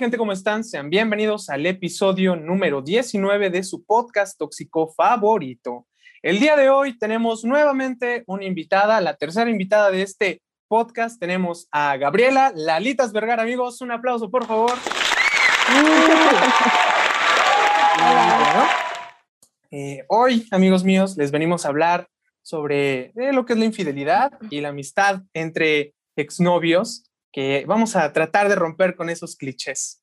gente? ¿Cómo están? Sean bienvenidos al episodio número 19 de su podcast tóxico favorito. El día de hoy tenemos nuevamente una invitada, la tercera invitada de este podcast. Tenemos a Gabriela Lalitas Vergara, amigos. Un aplauso, por favor. Eh, hoy, amigos míos, les venimos a hablar sobre eh, lo que es la infidelidad y la amistad entre exnovios que vamos a tratar de romper con esos clichés.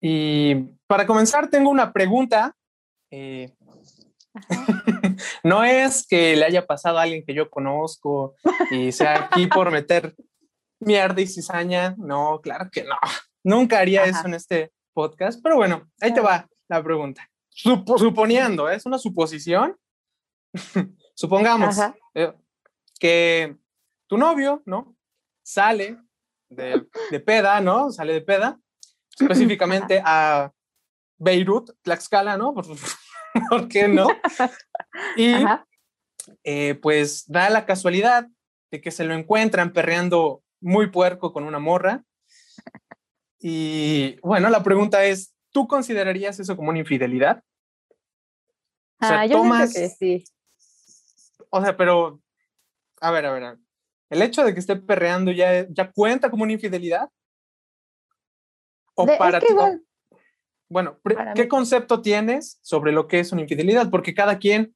Y para comenzar, tengo una pregunta. Eh, no es que le haya pasado a alguien que yo conozco y sea aquí por meter mierda y cizaña. No, claro que no. Nunca haría eso en este podcast, pero bueno, ahí te va la pregunta. suponiendo, ¿eh? es una suposición. Supongamos eh, que tu novio, ¿no? Sale de, de peda, ¿no? Sale de peda, específicamente a Beirut, Tlaxcala, ¿no? ¿Por, qué no? Y eh, pues da la casualidad de que se lo encuentran perreando muy puerco con una morra. Y bueno, la pregunta es, ¿tú considerarías eso como una infidelidad? O sea, ah, yo tomas... que sí. O sea, pero, a ver, a ver, ¿El hecho de que esté perreando ya, ya cuenta como una infidelidad? ¿O para ti? bueno, ¿qué concepto tienes sobre lo que es una infidelidad? Porque cada quien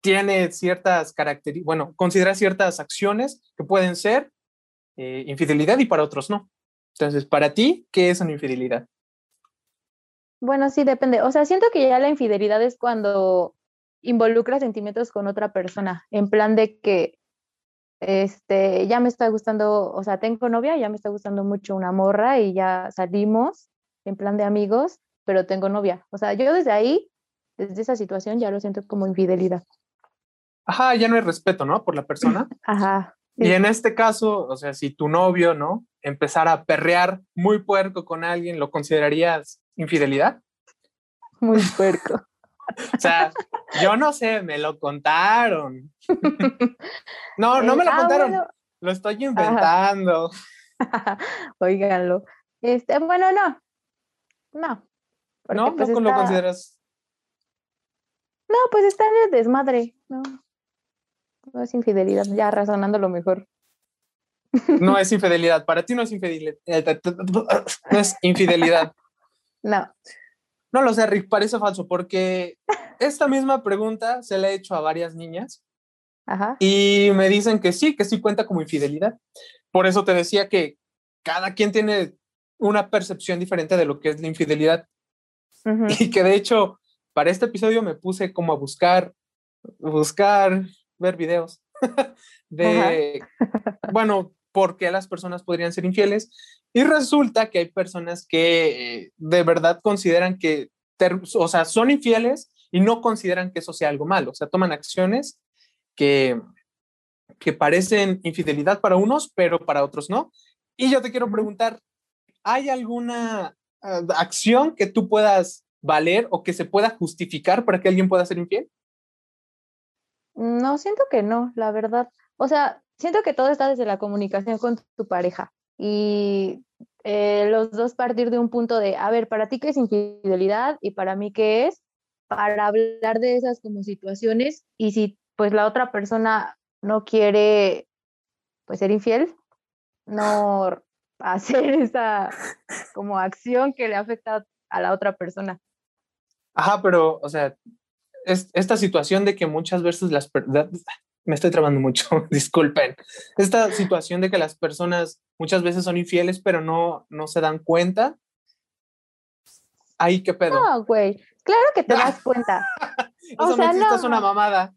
tiene ciertas características, bueno, considera ciertas acciones que pueden ser eh, infidelidad y para otros no. Entonces, para ti, ¿qué es una infidelidad? Bueno, sí, depende. O sea, siento que ya la infidelidad es cuando involucra sentimientos con otra persona, en plan de que este, ya me está gustando, o sea, tengo novia, ya me está gustando mucho una morra y ya salimos en plan de amigos, pero tengo novia. O sea, yo desde ahí, desde esa situación, ya lo siento como infidelidad. Ajá, ya no hay respeto, ¿no? Por la persona. Ajá. Y en este caso, o sea, si tu novio, ¿no? Empezara a perrear muy puerco con alguien, ¿lo considerarías infidelidad? Muy puerco. O sea, yo no sé, me lo contaron. No, no me lo ah, contaron. Lo estoy inventando. Oiganlo. Este, bueno, no. No. no, pues lo consideras. No, pues está en el desmadre. No. No es infidelidad, ya razonando lo mejor. No es infidelidad. Para ti no es infidelidad. No es infidelidad. No. No lo sé, Rick, parece falso, porque esta misma pregunta se la he hecho a varias niñas y me dicen que sí, que sí cuenta como infidelidad. Por eso te decía que cada quien tiene una percepción diferente de lo que es la infidelidad. Y que de hecho, para este episodio me puse como a buscar, buscar, ver videos de, bueno, por qué las personas podrían ser infieles. Y resulta que hay personas que eh, de verdad consideran que, o sea, son infieles y no consideran que eso sea algo malo. O sea, toman acciones que, que parecen infidelidad para unos, pero para otros no. Y yo te quiero preguntar, ¿hay alguna ah, acción que tú puedas valer o que se pueda justificar para que alguien pueda ser infiel? No, siento que no, la verdad. O sea, siento que todo está desde la comunicación con tu pareja y eh, los dos partir de un punto de, a ver, para ti qué es infidelidad y para mí qué es, para hablar de esas como situaciones y si pues la otra persona no quiere pues ser infiel, no hacer esa como acción que le afecta a la otra persona. Ajá, pero, o sea, es, esta situación de que muchas veces las me estoy trabando mucho, disculpen. Esta situación de que las personas muchas veces son infieles, pero no, no se dan cuenta. Ahí qué pedo. No, güey. Claro que te das cuenta. o sea, no, es una mamada.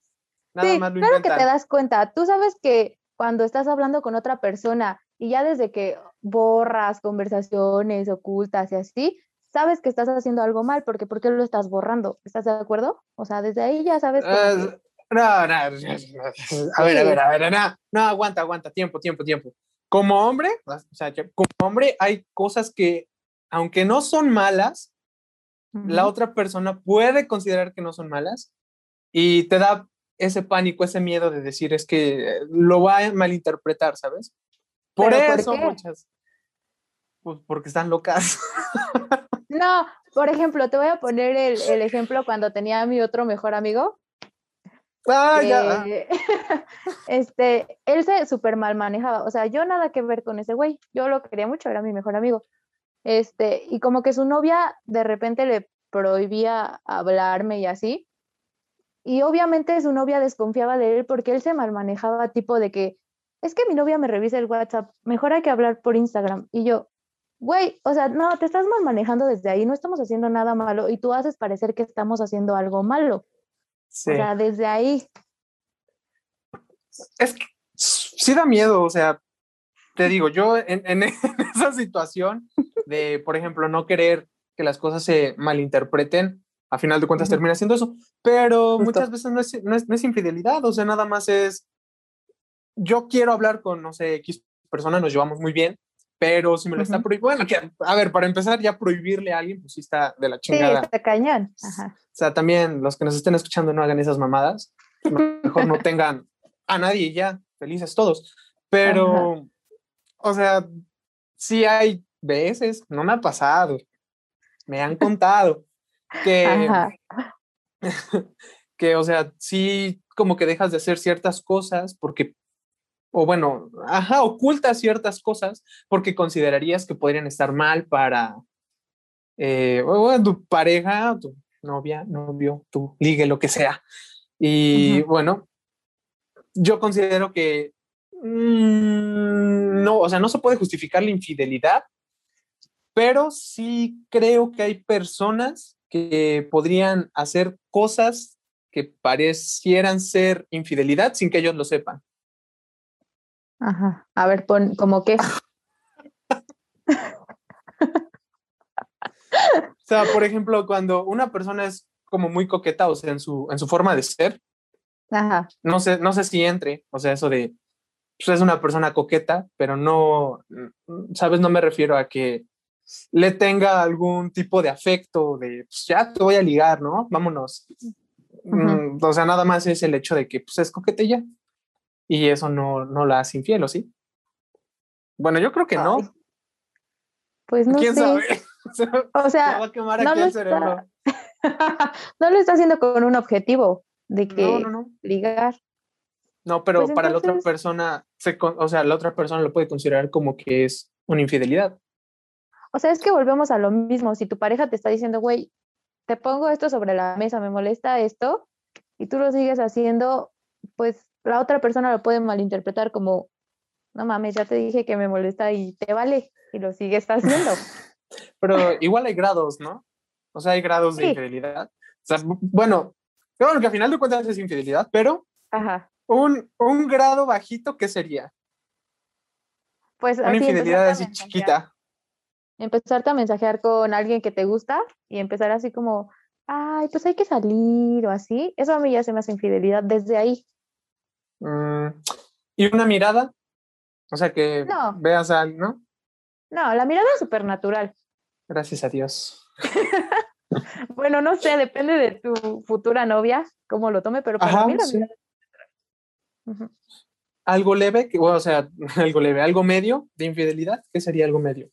Nada más lo claro que te das cuenta. Tú sabes que cuando estás hablando con otra persona y ya desde que borras conversaciones ocultas y así, sabes que estás haciendo algo mal, porque ¿por qué lo estás borrando? ¿Estás de acuerdo? O sea, desde ahí ya sabes. que... No, no, a ver, a ver, a ver, no, no, aguanta, aguanta, tiempo, tiempo, tiempo. Como hombre, o sea, como hombre hay cosas que, aunque no son malas, la otra persona puede considerar que no son malas y te da ese pánico, ese miedo de decir es que lo va a malinterpretar, ¿sabes? Por eso muchas. Pues porque están locas. No, por ejemplo, te voy a poner el, ejemplo cuando tenía a mi otro mejor amigo. Ah, ya. este, él se súper mal manejaba. O sea, yo nada que ver con ese güey. Yo lo quería mucho, era mi mejor amigo. Este, y como que su novia de repente le prohibía hablarme y así. Y obviamente su novia desconfiaba de él porque él se mal manejaba, tipo de que es que mi novia me revisa el WhatsApp, mejor hay que hablar por Instagram. Y yo, güey, o sea, no, te estás mal manejando desde ahí, no estamos haciendo nada malo y tú haces parecer que estamos haciendo algo malo. Sí. O sea, desde ahí. Es que sí da miedo, o sea, te digo, yo en, esa situación de, por ejemplo, no querer que las cosas se malinterpreten, a final de cuentas termina siendo eso, pero muchas veces no es, no, es, no es infidelidad, o sea, nada más es, yo quiero hablar con, no sé, X persona, nos llevamos muy bien, pero si me lo está prohibiendo, bueno, que, a ver, para empezar, ya prohibirle a alguien, pues sí está de la chingada. Sí, está cañón. Ajá. O sea, también los que nos estén escuchando no hagan esas mamadas, mejor no tengan a nadie ya, felices todos. Pero, o sea, sí hay veces, no me ha pasado, me han contado que, que, o sea, sí como que dejas de hacer ciertas cosas porque o bueno, ajá, oculta ciertas cosas porque considerarías que podrían estar mal para eh, tu pareja, tu novia, novio, tu ligue, lo que sea. Y bueno, yo considero que mm, no, o sea, no se puede justificar la infidelidad, pero sí creo que hay personas que podrían hacer cosas que parecieran ser infidelidad sin que ellos lo sepan. Ajá. A ver, pon como que. o sea, por ejemplo, cuando una persona es como muy coqueta, o sea, en su, en su forma de ser, Ajá. no sé, no sé si entre, o sea, eso de, pues es una persona coqueta, pero no, sabes, no me refiero a que le tenga algún tipo de afecto, de, pues ya te voy a ligar, ¿no? Vámonos. Mm, o sea, nada más es el hecho de que, pues es coqueta y eso no, no la hace infiel, ¿o sí? Bueno, yo creo que no. Pues no ¿Quién sabe? O sea, va a quemar no, lo Está... no lo está haciendo con un objetivo de que no, no, ligar. No, pero pues para la otra persona, se, o sea, la otra persona lo puede considerar como que es una infidelidad. O sea, es que volvemos a lo mismo. Si tu pareja te está diciendo, güey, te pongo esto sobre la mesa, me molesta esto, y tú lo sigues haciendo, pues la otra persona lo puede malinterpretar como, no mames, ya te dije que me molesta y te vale, y lo sigues haciendo. Pero igual hay grados, ¿no? O sea, hay grados de infidelidad. O sea, bueno, bueno, que al final de cuentas es infidelidad, pero Un, un grado bajito, ¿qué sería? Pues una infidelidad así chiquita. Empezarte a mensajear con alguien que te gusta y empezar así como, ay, pues hay que salir o así. Eso a mí ya se me hace infidelidad desde ahí. Mm, ¿Y una mirada? O sea, que veas a ¿no? No, la mirada es súper natural. Gracias a Dios. bueno, no sé, depende de tu futura novia, cómo lo tome, pero para mí Algo leve, o sea, algo leve, algo medio de infidelidad, ¿qué sería algo medio?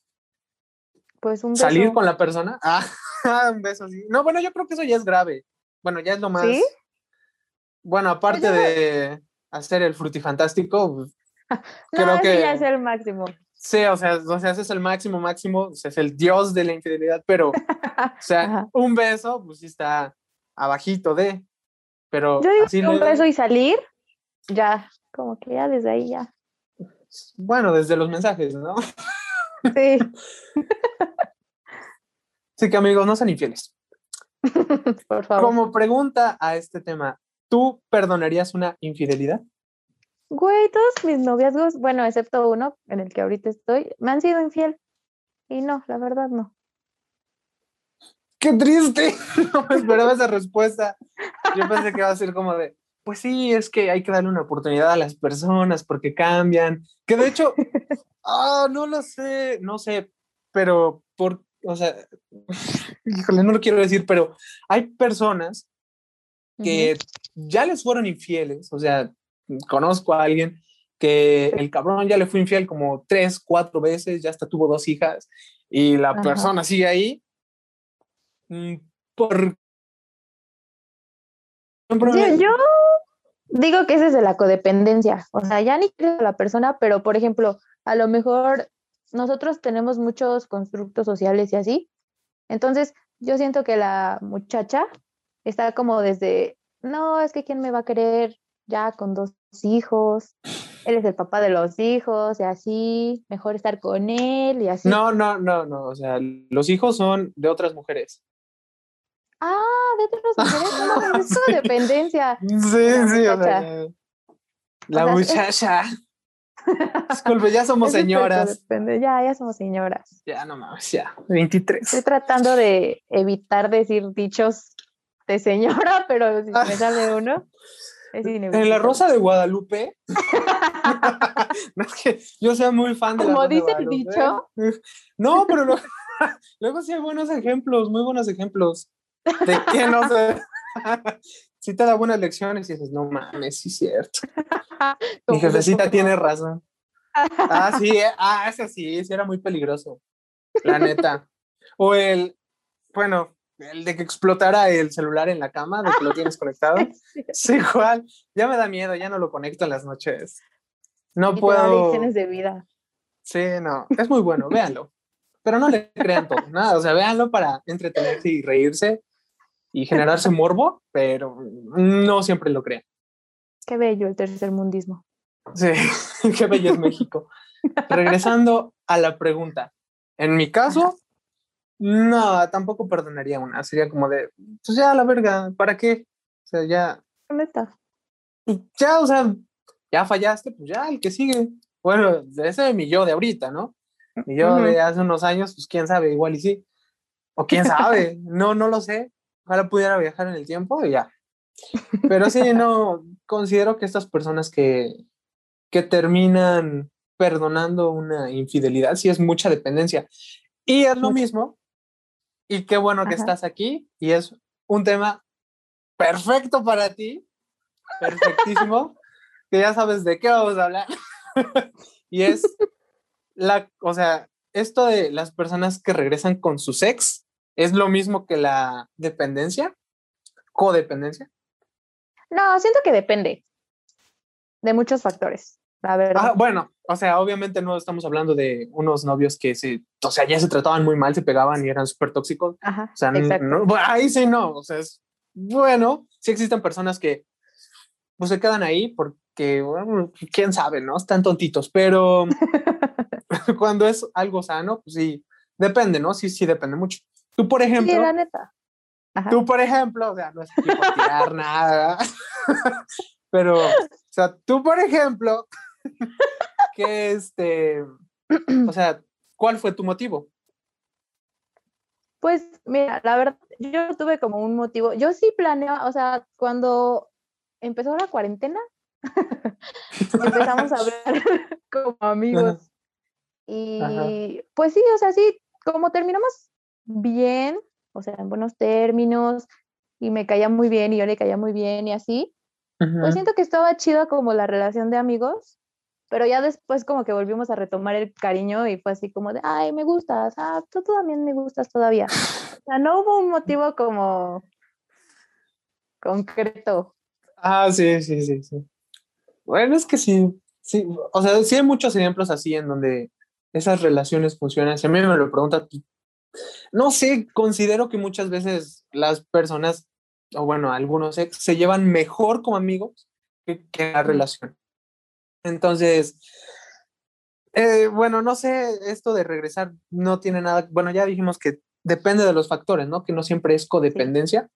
Pues un beso. Salir con la persona. Ah, un beso, sí. No, bueno, yo creo que eso ya es grave. Bueno, ya es lo más. ¿Sí? Bueno, aparte pues de hacer el frutifantástico, pues, creo que ya es el máximo. Sí, o sea, o sea, ese es el máximo, máximo, o sea, es el dios de la infidelidad, pero, o sea, un beso, pues sí está abajito de, pero... Yo digo un beso y salir, ya, como que ya desde ahí ya. Bueno, desde los mensajes, ¿no? Sí. sí que amigos, no sean infieles. Por favor. Como pregunta a este tema, ¿Tú perdonarías una infidelidad? Güey, todos mis noviazgos, bueno, excepto uno en el que ahorita estoy, me han sido infiel. Y no, la verdad no. ¡Qué triste! No me esperaba esa respuesta. Yo pensé que iba a ser como de, pues sí, es que hay que darle una oportunidad a las personas porque cambian. Que de hecho, ah, no lo sé, no sé, pero por, o sea, híjole, no lo quiero decir, pero hay personas que ya les fueron infieles, o sea, conozco a alguien que el cabrón ya le fue infiel como tres, cuatro veces, ya hasta tuvo dos hijas y la persona sigue ahí. Mm, por... yo digo que ese es de la codependencia, o sea, ya ni creo a la persona, pero por ejemplo, a lo mejor nosotros tenemos muchos constructos sociales y así, entonces yo siento que la muchacha está como desde, no, es que quién me va a querer ya con dos hijos, él es el papá de los hijos y así, mejor estar con él y así. No, no, no, no, o sea, los hijos son de otras mujeres. Ah, de otras mujeres, no, es como dependencia. Sí, sí, o sea, la muchacha. Disculpe, ya somos señoras. Ya, ya somos señoras. Ya, no mames, ya. 23. Estoy tratando de evitar decir dichos de señora, pero si me sale uno. Es en la Rosa de Guadalupe. no es que yo sea muy fan de Como dice el dicho. No, pero luego, sí hay buenos ejemplos, muy buenos ejemplos. De que no sé. sí te da buenas lecciones y dices, no mames, sí es cierto. Mi jefecita tiene razón. Ah, sí, eh, ah, ese sí, sí era muy peligroso. La neta. O el, bueno, el de que explotara el celular en la cama, de que lo tienes conectado. Sí, igual. Ya me da miedo, ya no lo conecto en las noches. No puedo. de vida. Sí, no, es muy bueno, véanlo. Pero no le crean todo, nada, o sea, véanlo para entretenerse y reírse y generarse morbo, pero no siempre lo crean. Qué bello el tercer mundismo. Sí, qué bello es México. Regresando a la pregunta. En mi caso, no, tampoco perdonaría una. Sería como de, pues ya la verga, ¿para qué? O sea, ya. Neta. Ya, o sea, ya fallaste, pues ya, el que sigue. Bueno, ese es mi yo de ahorita, ¿no? Mi yo de hace unos años, pues quién sabe, igual y sí. O quién sabe, no, no lo sé. Ojalá pudiera viajar en el tiempo y ya. Pero sí, no, considero que estas personas que, que terminan perdonando una infidelidad, sí es mucha dependencia. Y es lo mismo, y qué bueno que estás aquí, y es un tema perfecto para ti, perfectísimo, que ya sabes de qué vamos a hablar. y es la, o sea, esto de las personas que regresan con su ex ¿Es lo mismo que la dependencia? ¿Codependencia? No, siento que depende de muchos factores, la verdad. Ah, bueno, o sea, obviamente no estamos hablando de unos novios que se, o sea, ya se trataban muy mal, se pegaban y eran súper tóxicos. Ajá, o sea, ahí sí no, o sea, es bueno, sí existen personas que pues se quedan ahí porque, bueno, quién sabe, ¿no? Están tontitos, pero cuando es algo sano, pues sí, depende, ¿no? Sí, sí, depende mucho. Tú, por ejemplo. Sí, la neta. Tú, por ejemplo, o sea, no es aquí por tirar nada, pero, o sea, tú, por ejemplo, que este, o sea, ¿cuál fue tu motivo? Pues, mira, la verdad, yo tuve como un motivo. Yo sí planeaba, o sea, cuando empezó la cuarentena, empezamos a hablar como amigos. Y pues sí, o sea, sí, como terminamos bien, o sea, en buenos términos, y me caía muy bien y yo le caía muy bien y así. Pues siento que estaba chido como la relación de amigos, pero ya después como que volvimos a retomar el cariño y fue así como de, ay, me gustas, ah, tú también me gustas todavía. O sea, no hubo un motivo como concreto. Ah, sí, sí, sí, sí. Bueno, es que sí, sí, o sea, sí hay muchos ejemplos así en donde esas relaciones funcionan. Si a mí me lo pregunta, no sé, considero que muchas veces las personas, o bueno, algunos ex, se llevan mejor como amigos que, que la relación. Entonces, eh, bueno, no sé, esto de regresar no tiene nada, bueno, ya dijimos que depende de los factores, ¿no? Que no siempre es codependencia,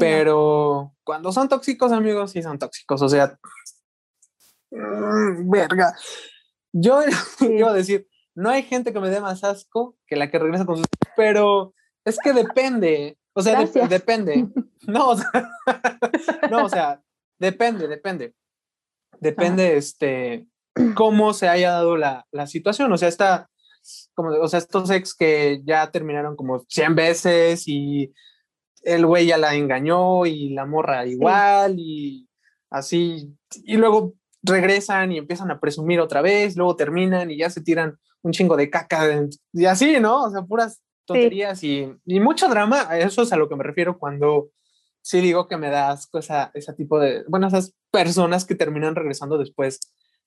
pero cuando son tóxicos, amigos, sí son tóxicos, o sea, mm, verga. Yo iba a decir, no hay gente que me dé más asco que la que regresa con sus... Pero es que depende, o sea, depende. No, o sea, no, o sea, depende, depende. Depende, este, cómo se haya dado la, la situación. O sea, está, como, o sea, estos ex que ya terminaron como 100 veces y el güey ya la engañó y la morra igual y así. Y luego regresan y empiezan a presumir otra vez, luego terminan y ya se tiran un chingo de caca y así, ¿no? O sea, puras tonterías y, y, mucho drama. Eso es a lo que me refiero cuando sí digo que me das esa, ese tipo de, bueno, esas personas que terminan regresando después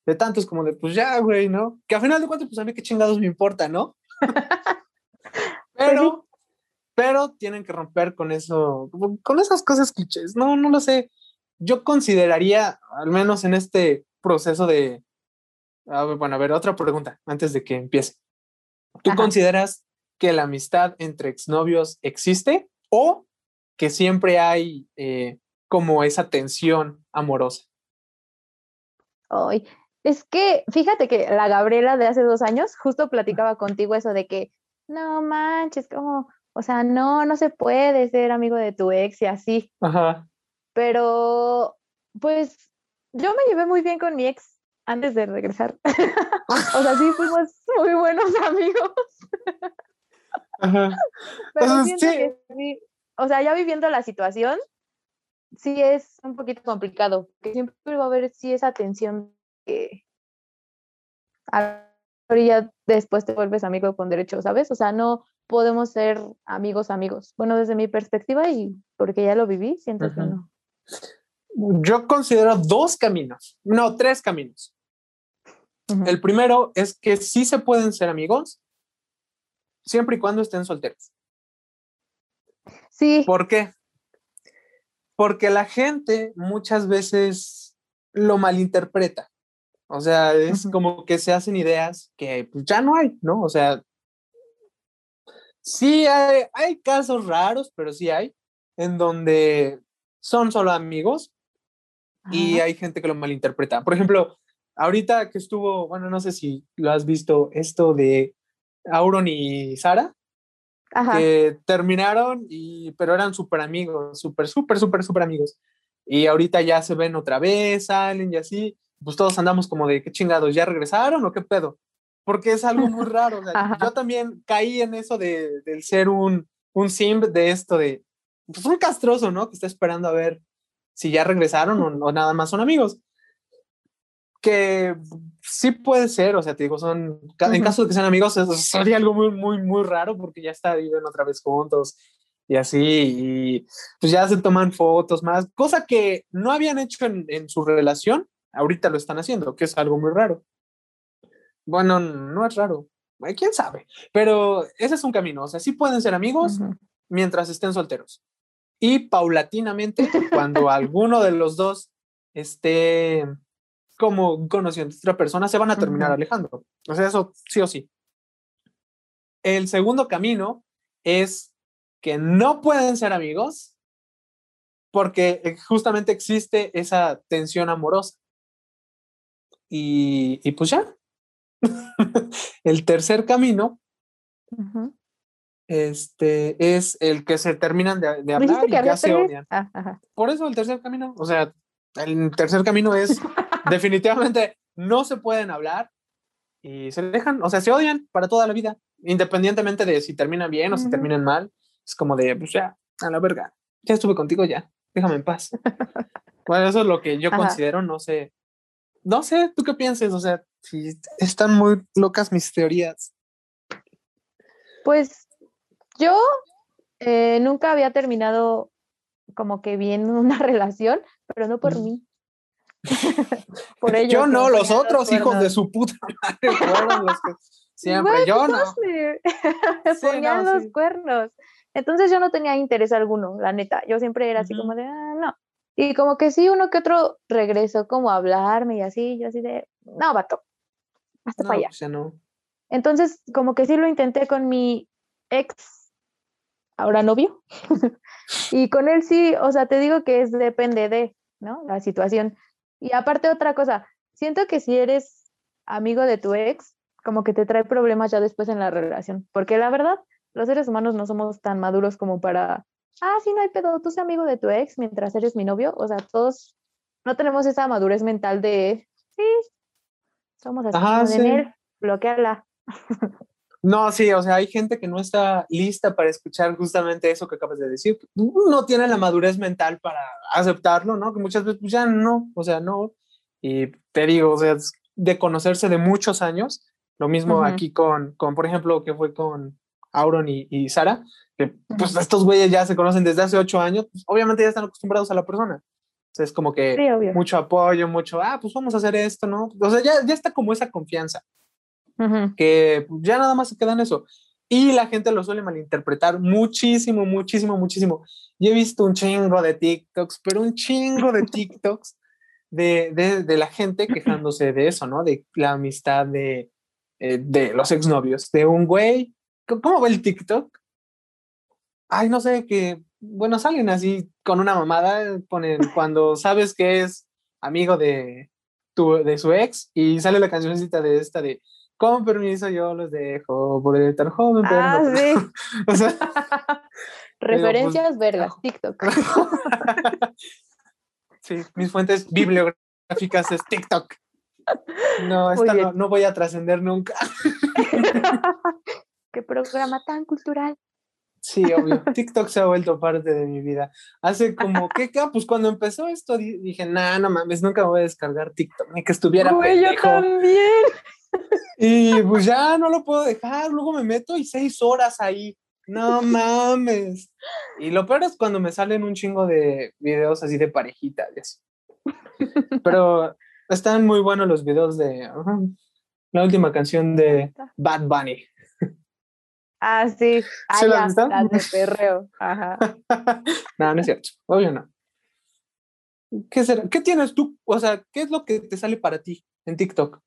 de tantos como de, pues ya, güey, ¿no? Que a final de cuentas, pues a mí qué chingados me importa, ¿no? pero, pero tienen que romper con eso, con esas cosas clichés. No, no lo sé. Yo consideraría, al menos en este proceso de, bueno, a ver, otra pregunta antes de que empiece. ¿Tú consideras que la amistad entre exnovios existe o que siempre hay eh, como esa tensión amorosa. Ay, es que fíjate que la Gabriela de hace dos años justo platicaba contigo eso de que no manches, como, o sea, no, no se puede ser amigo de tu ex y así. Ajá. Pero, pues, yo me llevé muy bien con mi ex antes de regresar. o sea, sí fuimos muy buenos amigos. Ajá. Pero sí. que sí, o sea, ya viviendo la situación, sí es un poquito complicado, que siempre va a haber sí esa tensión que ya después te vuelves amigo con derecho, ¿sabes? O sea, no podemos ser amigos amigos. Bueno, desde mi perspectiva y porque ya lo viví, siento que no. Yo considero dos caminos, no, tres caminos. El primero es que sí se pueden ser amigos siempre y cuando estén solteros. Sí. ¿Por qué? Porque la gente muchas veces lo malinterpreta. O sea, es como que se hacen ideas que pues, ya no hay, ¿no? O sea, sí hay, hay casos raros, pero sí hay, en donde son solo amigos y hay gente que lo malinterpreta. Por ejemplo, ahorita que estuvo, bueno, no sé si lo has visto, esto de Auron y Sara que terminaron, y, pero eran súper amigos, súper, súper, súper, súper amigos. Y ahorita ya se ven otra vez, salen y así, pues todos andamos como de qué chingados, ¿ya regresaron o qué pedo? Porque es algo muy raro. yo también caí en eso de, del ser un, un simp de esto de, pues un castroso, ¿no? Que está esperando a ver si ya regresaron o, o nada más son amigos que sí puede ser, o sea, te digo, son, en caso de que sean amigos, sería algo muy, muy, muy raro porque ya está, viven otra vez juntos y así, y pues ya se toman fotos más, cosa que no habían hecho en, en su relación, ahorita lo están haciendo, que es algo muy raro. Bueno, no es raro, quién sabe, pero ese es un camino, o sea, sí pueden ser amigos mientras estén solteros. Y paulatinamente, cuando alguno de los dos esté como conociendo a otra persona, se van a terminar alejando. O sea, eso sí o sí. El segundo camino es que no pueden ser amigos porque eh, justamente existe esa tensión amorosa. Y, y pues ya. el tercer camino este, es el que se terminan de, hablar y ya se odian. Ah, Por eso el tercer camino, o sea, el tercer camino es definitivamente no se pueden hablar y se dejan, o sea, se odian para toda la vida, independientemente de si terminan bien o si terminan mal. Es como de, pues ya, a la verga, ya estuve contigo ya, déjame en paz. bueno, eso es lo que yo considero, no sé. No sé, ¿tú qué piensas? O sea, si están muy locas mis teorías. Pues yo eh, nunca había terminado como que bien una relación, pero no por mí. Por ellos. Yo no, los otros hijos de su puta madre fueron los que siempre, yo no. ponían los cuernos. Entonces yo no tenía interés alguno, la neta. Yo siempre era así como de, ah, no. Y como que sí, uno que otro regresó como a hablarme y así, yo así de, no, vato, hasta para allá. Pues no. Entonces, como que sí lo intenté con mi ex, ahora novio. y con él sí, o sea, te digo que es depende de, ¿no? La situación. Y aparte otra cosa, siento que si eres amigo de tu ex, como que te trae problemas ya después en la relación, porque la verdad, los seres humanos no somos tan maduros como para, ah, sí, no hay pedo, tú sé amigo de tu ex mientras eres mi novio, o sea, todos no tenemos esa madurez mental de, sí, somos así, de él, bloquearla. No, sí, o sea, hay gente que no está lista para escuchar justamente eso que acabas de decir. No tiene la madurez mental para aceptarlo, ¿no? Que muchas veces pues, ya no, o sea, no. Y te digo, o sea, de conocerse de muchos años. Lo mismo aquí con, con, por ejemplo, que fue con Auron y, y Sara, que pues estos güeyes ya se conocen desde hace ocho años, pues, obviamente ya están acostumbrados a la persona. es como que mucho apoyo, mucho, ah, pues vamos a hacer esto, ¿no? O sea, ya, ya está como esa confianza, que ya nada más se queda en eso. Y la gente lo suele malinterpretar muchísimo, muchísimo, muchísimo. Y he visto un chingo de TikToks, pero un chingo de TikToks de, de, de la gente quejándose de eso, ¿no? De la amistad de, eh, de los exnovios, de un güey. ¿Cómo va el TikTok? Ay, no sé, que, bueno, salen así con una mamada, ponen cuando sabes que es amigo de, tu, de su ex y sale la cancioncita de esta de con permiso yo los dejo, podré estar joven, pero ah, sí. o sea, Referencias pues, vergas, TikTok. sí, mis fuentes bibliográficas es TikTok. No, esta no, no, voy a trascender nunca. Qué programa tan cultural. Sí, obvio. TikTok se ha vuelto parte de mi vida. Hace como, ¿qué? Pues cuando empezó esto dije, nah, no mames, nunca voy a descargar TikTok, ni que estuviera Uy, yo también. Y pues ya no lo puedo dejar, luego me meto y seis horas ahí. No mames. Y lo peor es cuando me salen un chingo de videos así de parejitas y así. Pero están muy buenos los videos de la última canción de Bad Bunny. Ah, sí. Ah, ¿Se las, de perreo. Ajá. no, no es cierto. Obvio no. ¿Qué será? ¿Qué tienes tú? O sea, ¿qué es lo que te sale para ti en TikTok?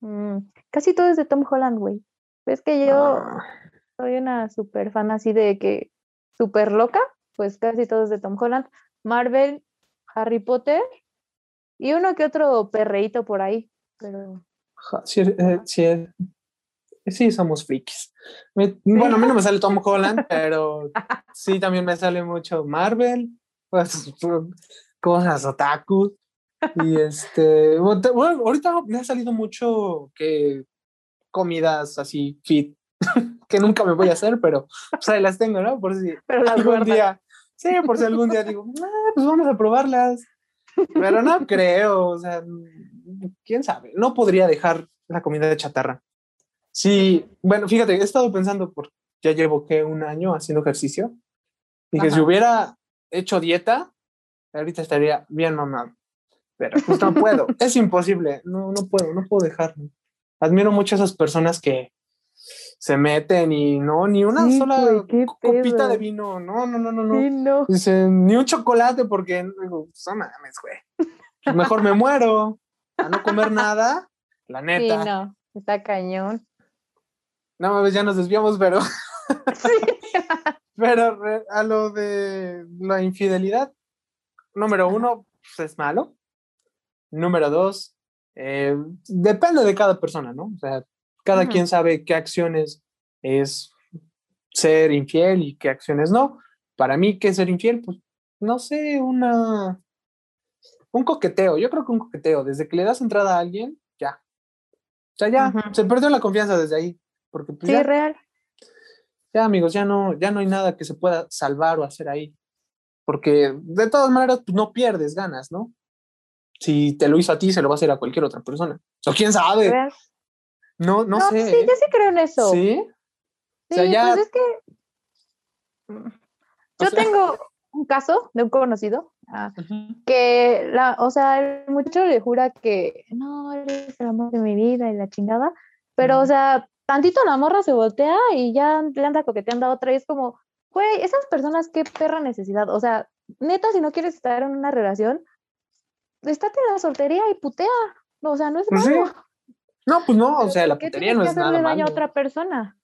Mm, casi todo es de Tom Holland, güey. Es que yo ah. soy una super fan así de que súper loca, pues casi todo es de Tom Holland. Marvel, Harry Potter y uno que otro perreíto por ahí, pero... Sí, eh, sí, eh, sí, somos frikis. bueno, a mí no me sale Tom Holland, pero sí también me sale mucho Marvel, pues, cosas otaku. Y este, bueno, ahorita me ha salido mucho que comidas así fit, que nunca me voy a hacer, pero pues ahí las tengo, ¿no? Por si algún día, sí, por si algún día digo, ah, pues vamos a probarlas. Pero no creo, o sea, quién sabe, no podría dejar la comida de chatarra. Sí, bueno, fíjate, he estado pensando, por, ya llevo que un año haciendo ejercicio, y que si hubiera hecho dieta, ahorita estaría bien mamado pero pues no puedo, es imposible, no, no puedo, no puedo dejarlo. Admiro mucho a esas personas que se meten y no, ni una sola copita de vino, no, no, no, no, no. Dicen, ni un chocolate porque, digo, pues, no mames, güey. Pues, mejor me muero a no comer nada, la neta. Sí, no, está cañón. No mames, ya nos desviamos, pero... pero a lo de la infidelidad, número uno, pues es malo. Número dos, eh, depende de cada persona, ¿no? O sea, cada quien sabe qué acciones es ser infiel y qué acciones no. Para mí, ¿qué es ser infiel? Pues, no sé, una... Un coqueteo, yo creo que un coqueteo, desde que le das entrada a alguien, ya. O sea, ya, se perdió la confianza desde ahí. Porque, pues, sí, real. Ya, amigos, ya no, ya no hay nada que se pueda salvar o hacer ahí. Porque de todas maneras, pues, no pierdes ganas, ¿no? Si te lo hizo a ti, se lo va a hacer a cualquier otra persona. O quién sabe. No, no, sé. Sí, yo sí creo en eso. Sí. Sí, pues es que. Yo tengo un caso de un conocido ah, que, la, o sea, el muchacho le jura que no, eres el amor de mi vida y la chingada, pero, o sea, tantito la morra se voltea y ya le anda coqueteando a otra y es como, güey, esas personas, qué perra necesidad. O sea, neta, si no quieres estar en una relación, estate en la soltería y putea. O sea, no es pues malo. No, pues no, o sea, la putería no es nada malo. a otra persona?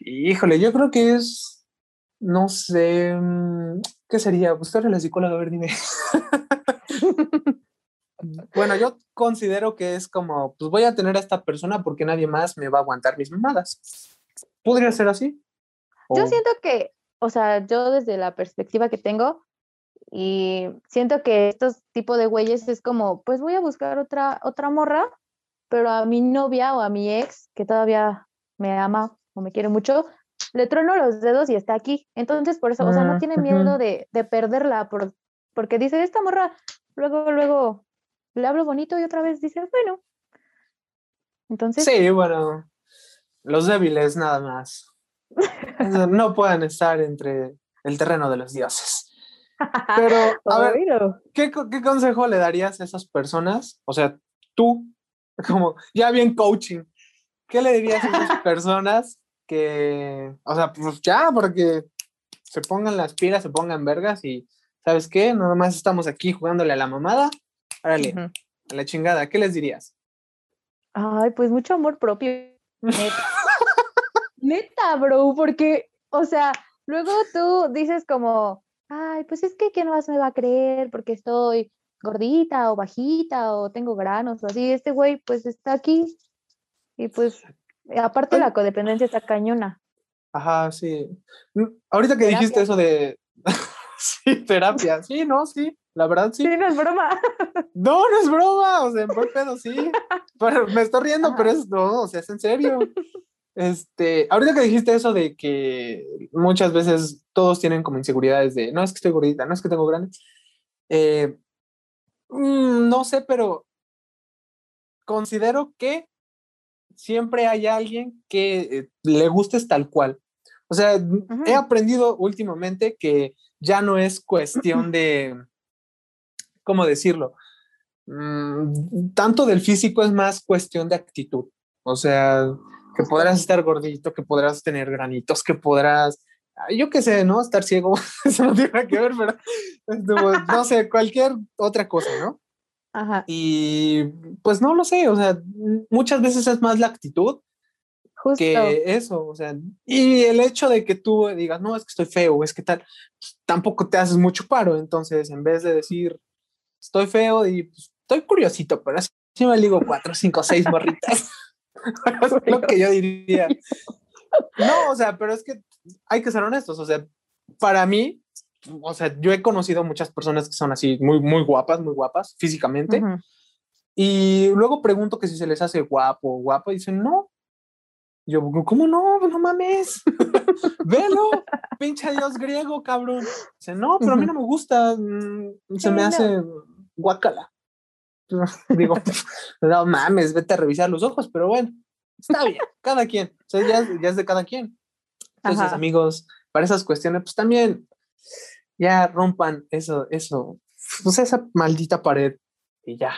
Híjole, yo creo que es, no sé, mm, ¿qué sería? Pues eres la psicóloga, a ver, dime. bueno, yo considero que es como, pues voy a tener a esta persona porque nadie más me va a aguantar mis mamadas. ¿Podría ser así? Yo siento que, o sea, yo desde la perspectiva que tengo, y siento que estos tipos de güeyes es como, pues voy a buscar otra, otra morra, pero a mi novia o a mi ex, que todavía me ama o me quiere mucho, le trono los dedos y está aquí. Entonces, por eso, o sea, no ah, tiene miedo de, de perderla, por, porque dice, esta morra luego, luego le hablo bonito y otra vez dice, bueno. Entonces. Sí, bueno, los débiles nada más. no pueden estar entre el terreno de los dioses. Pero, a ver, ¿qué, ¿qué, consejo le darías a esas personas? O sea, tú, como ya bien coaching, ¿qué le dirías a esas personas que, o sea, pues ya, porque se pongan las pilas, se pongan vergas y, ¿sabes qué? Nada más estamos aquí jugándole a la mamada. Árale, a la chingada, ¿qué les dirías? Ay, pues mucho amor propio. Neta, bro, porque, o sea, luego tú dices como, ay, pues es que ¿quién más me va a creer? Porque estoy gordita o bajita o tengo granos o así. Este güey, pues está aquí. Y pues, aparte la codependencia está cañona. Ajá, sí. Mm, ahorita que dijiste eso de. sí, terapia. Sí, no, sí. La verdad, sí. Sí, no es broma. no, no es broma. O sea, por pedo, sí. Pero me estoy riendo, pero es no, o sea, es en serio. Este, ahorita que dijiste eso de que muchas veces todos tienen como inseguridades de, no es que estoy gordita, no es que tengo grandes. Eh, mm, no sé, pero considero que siempre hay alguien que eh, le gustes tal cual. O sea, he aprendido últimamente que ya no es cuestión de, ¿cómo decirlo? Mm, tanto del físico es más cuestión de actitud. O sea, que podrás estar gordito, que podrás tener granitos, que podrás, yo qué sé, ¿no? Estar ciego, eso no tiene nada que ver, pero no sé, cualquier otra cosa, ¿no? Ajá. Y pues no lo sé, o sea, muchas veces es más la actitud Justo. que eso, o sea, y el hecho de que tú digas, no, es que estoy feo, es que tal, pues, tampoco te haces mucho paro, entonces en vez de decir, estoy feo y pues, estoy curiosito, pero así me digo cuatro, cinco, seis morritas. es lo que yo diría. No, o sea, pero es que hay que ser honestos, o sea, para mí, o sea, yo he conocido muchas personas que son así muy, muy guapas, muy guapas físicamente. Y luego pregunto que si se les hace guapo o guapo y dicen, no. Yo, ¿cómo no? No mames. Velo, pinche dios griego, cabrón. Dice, no, pero a mí no me gusta. Mm, se me hace guacala. Digo, no mames, vete a revisar los ojos, pero bueno, está bien, cada quien. O sea, ya, ya es de cada quien. Entonces, amigos, para esas cuestiones, pues también ya rompan eso, eso, pues esa maldita pared y ya.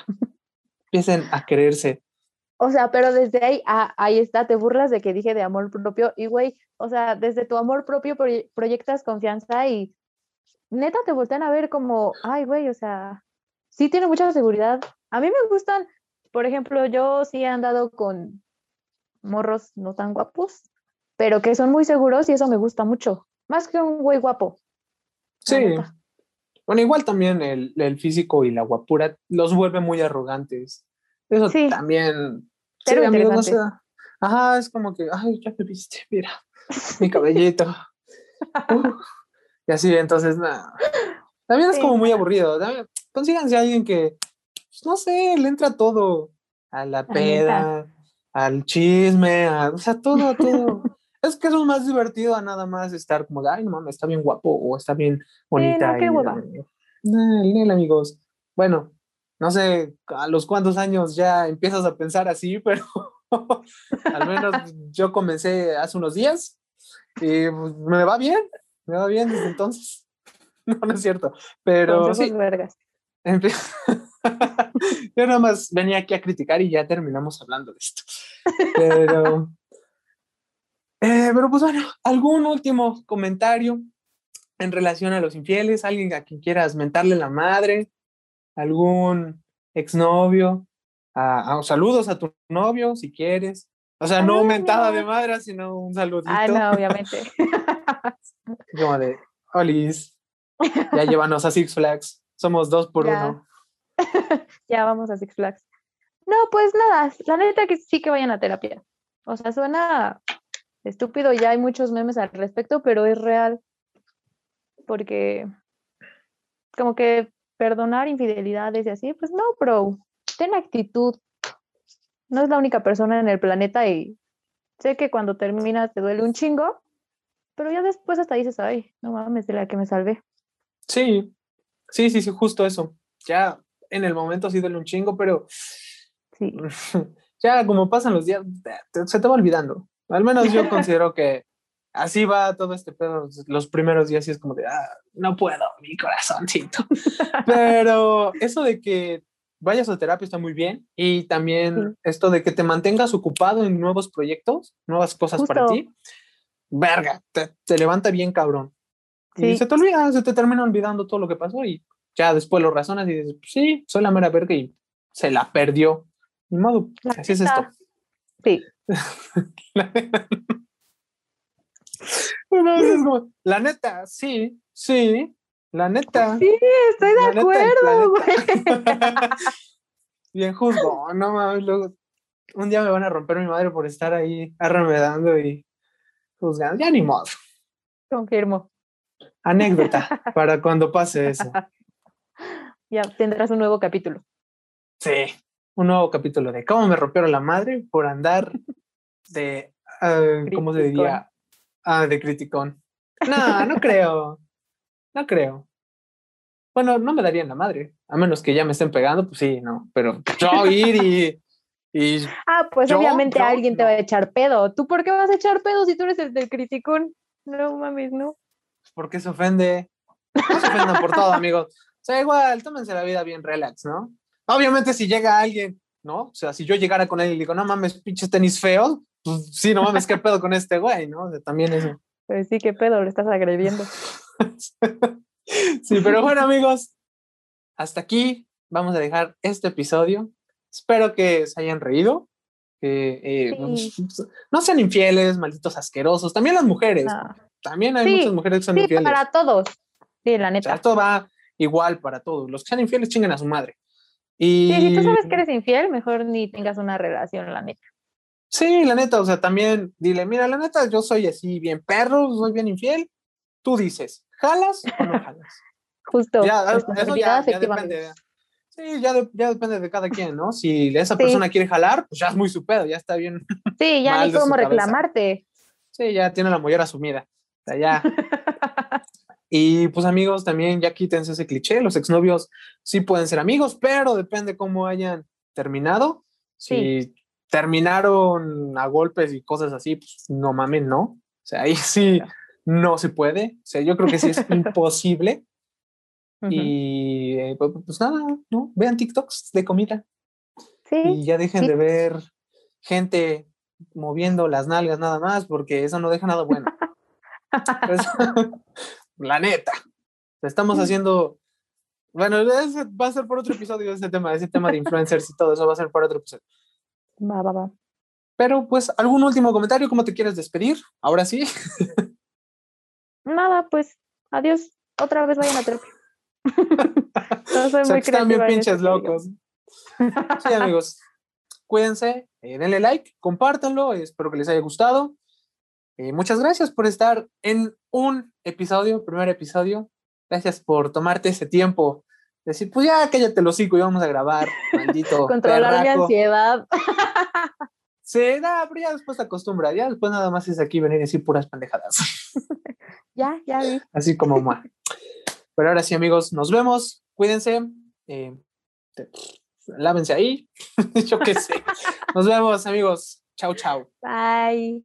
Empiecen a quererse. O sea, pero desde ahí, ah, ahí está, te burlas de que dije de amor propio y güey, o sea, desde tu amor propio proyectas confianza y neta te voltean a ver como, ay, güey, o sea, sí tiene mucha seguridad. A mí me gustan, por ejemplo, yo sí he andado con morros no tan guapos, pero que son muy seguros y eso me gusta mucho, más que un güey guapo. Sí. Bueno, igual también el, el, físico y la guapura los vuelve muy arrogantes. Eso también. sí, amigos, no Ajá, es como que, ay, ya me viste, mira, mi cabellito. y así, entonces, nada. También es como muy aburrido. Consíganse a alguien que, pues, no sé, le entra todo. A la peda, al chisme, a, o sea, todo, todo. es que es más divertido a nada más estar como de, ay, no está bien guapo o está bien bonita. Sí, qué amigos. Bueno, no sé a los cuántos años ya empiezas a pensar así, pero al menos yo comencé hace unos días y pues, me va bien, me va bien desde entonces. No, no es cierto, pero sí. Vergas. Yo nada más venía aquí a criticar y ya terminamos hablando de esto. Pero, eh, pero pues bueno, algún último comentario en relación a los infieles, alguien a quien quieras mentarle la madre, algún exnovio, a, a, saludos a tu novio si quieres. O sea, no mentada de madre, sino un saludito. Ah, no, obviamente. Como de, Olis, ya llévanos a Six Flags. Somos dos por uno. ya vamos a Six Flags. No, pues nada, la neta que sí que vayan a terapia. O sea, suena estúpido, ya hay muchos memes al respecto, pero es real. Porque como que perdonar infidelidades y así, pues no, bro, ten actitud. No es la única persona en el planeta y sé que cuando terminas te duele un chingo, pero ya después hasta dices, ay, no mames, de la que me salvé. Sí, sí, sí, sí, justo eso. ya en el momento sí duele un chingo, pero sí. ya como pasan los días, se te va olvidando. Al menos yo considero que así va todo este pedo. Los primeros días y es como de, ah, no puedo, mi corazoncito. Pero eso de que vayas a terapia está muy bien. Y también esto de que te mantengas ocupado en nuevos proyectos, nuevas cosas para ti. Verga, te, levanta bien cabrón. Y se te olvida, se te termina olvidando todo lo que pasó y ya después lo razonas y dices, sí, soy la mera verga y se la perdió. Ni modo, así es esto. Sí. la neta, sí, sí, la neta. Sí, estoy de acuerdo, güey. Bien juzgo, no mames, luego un día me van a romper mi madre por estar ahí arremedando y juzgando. Ya ni modo. Confirmo. Anécdota para cuando pase eso. Ya tendrás un nuevo capítulo. Sí, un nuevo capítulo de cómo me rompieron la madre por andar de, uh, ¿cómo se diría? Ah, de criticón. No, no creo. No creo. Bueno, no me darían la madre. A menos que ya me estén pegando, pues sí, no. Pero yo ir y. y ah, pues obviamente alguien te va a echar pedo. ¿Tú por qué vas a echar pedo si tú eres el del criticón? No mames, no. Porque se ofende. No se ofendan por todo, amigos. O sea, igual, tómense la vida bien relax, ¿no? Obviamente, si llega alguien, ¿no? O sea, si yo llegara con él y le digo, no mames, pinches tenis feos, pues sí, no mames, qué pedo con este güey, ¿no? también eso. Pues sí, qué pedo, le estás agrediendo. sí, pero bueno, amigos, hasta aquí vamos a dejar este episodio. Espero que se hayan reído. Que eh, pues, no sean infieles, malditos asquerosos. También las mujeres. También hay muchas mujeres que son sí, infieles. Para todos. Sí, la neta. esto va igual para todos. Los que sean infieles chinguen a su madre. Y... Sí, si tú sabes que eres infiel, mejor ni tengas una relación, la neta. Sí, la neta, o sea, también dile, mira, la neta, yo soy así bien perro, soy bien infiel. Tú dices, ¿jalas o no jalas? Justo. Ya, eso ya, depende. Sí, ya, depende de cada quien, ¿no? Si esa persona quiere jalar, pues ya es muy su pedo, ya está bien. Sí, ya ni cómo reclamarte. Sí, ya tiene la mollera sumida. O sea, ya. y pues amigos, también ya quítense ese cliché, los exnovios sí pueden ser amigos, pero depende cómo hayan terminado. Si terminaron a golpes y cosas así, pues no mames, no. O sea, ahí sí no se puede. O sea, yo creo que sí es imposible. Y eh, pues, pues, nada, ¿no? Vean TikToks de comida. Sí. Y ya dejen de ver gente moviendo las nalgas nada más, porque eso no deja nada bueno. Pues, la neta. Estamos haciendo. Bueno, va a ser por otro episodio ese tema, ese tema de influencers y todo eso va a ser por otro episodio. Va, va, va. Pero pues, ¿algún último comentario? ¿Cómo te quieres despedir? Ahora sí. Nada, pues, adiós. Otra vez vayan a terapia. no soy muy están bien pinches locos. Sí, amigos. Cuídense, eh, denle like, compártanlo, espero que les haya gustado. Eh, muchas gracias por estar en un episodio, primer episodio. Gracias por tomarte ese tiempo Decir, pues ya cállate los cinco y vamos a grabar, maldito. Controlar mi ansiedad. sí, nada, pero ya después te acostumbras, ya después nada más es aquí venir y decir puras pendejadas. ya, ya vi. Así como ma. Pero ahora sí, amigos, nos vemos, cuídense, eh, lávense ahí, yo qué sé. Nos vemos, amigos. Chau, chau. Bye.